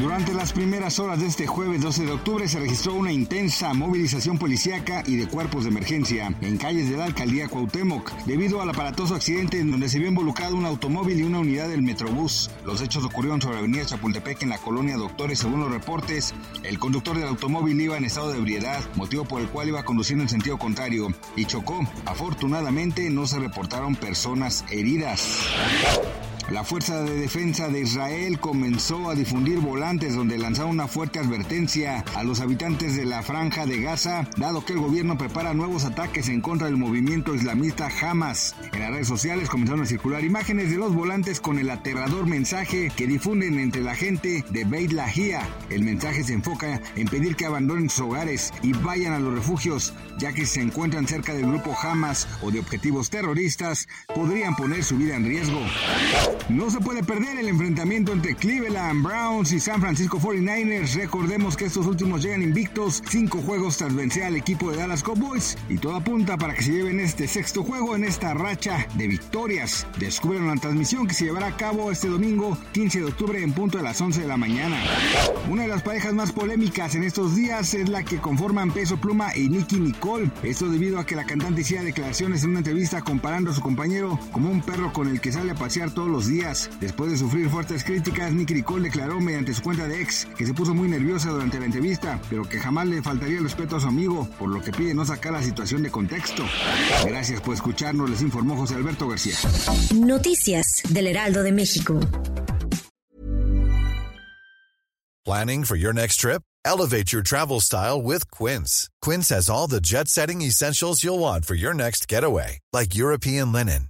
Durante las primeras horas de este jueves 12 de octubre se registró una intensa movilización policíaca y de cuerpos de emergencia en calles de la alcaldía Cuauhtémoc debido al aparatoso accidente en donde se vio involucrado un automóvil y una unidad del Metrobús. Los hechos ocurrieron sobre la avenida Chapultepec en la colonia Doctores. Según los reportes, el conductor del automóvil iba en estado de ebriedad, motivo por el cual iba conduciendo en sentido contrario y chocó. Afortunadamente no se reportaron personas heridas. La Fuerza de Defensa de Israel comenzó a difundir volantes donde lanzaron una fuerte advertencia a los habitantes de la franja de Gaza, dado que el gobierno prepara nuevos ataques en contra del movimiento islamista Hamas. En las redes sociales comenzaron a circular imágenes de los volantes con el aterrador mensaje que difunden entre la gente de Beit Lahia. El mensaje se enfoca en pedir que abandonen sus hogares y vayan a los refugios, ya que si se encuentran cerca del grupo Hamas o de objetivos terroristas, podrían poner su vida en riesgo. No se puede perder el enfrentamiento entre Cleveland Browns y San Francisco 49ers. Recordemos que estos últimos llegan invictos, cinco juegos tras vencer al equipo de Dallas Cowboys y todo apunta para que se lleven este sexto juego en esta racha de victorias. Descubren la transmisión que se llevará a cabo este domingo 15 de octubre en punto de las 11 de la mañana. Una de las parejas más polémicas en estos días es la que conforman Peso Pluma y Nicky Nicole. Esto debido a que la cantante hiciera declaraciones en una entrevista comparando a su compañero como un perro con el que sale a pasear todos los días. Después de sufrir fuertes críticas, Nicky Nicole declaró mediante su cuenta de ex que se puso muy nerviosa durante la entrevista, pero que jamás le faltaría el respeto a su amigo, por lo que pide no sacar la situación de contexto. Gracias por escucharnos, les informó José Alberto García. Noticias del Heraldo de México. Planning for your next trip? Elevate your travel style with Quince. Quince has all the jet setting essentials you'll want for your next getaway, like European linen,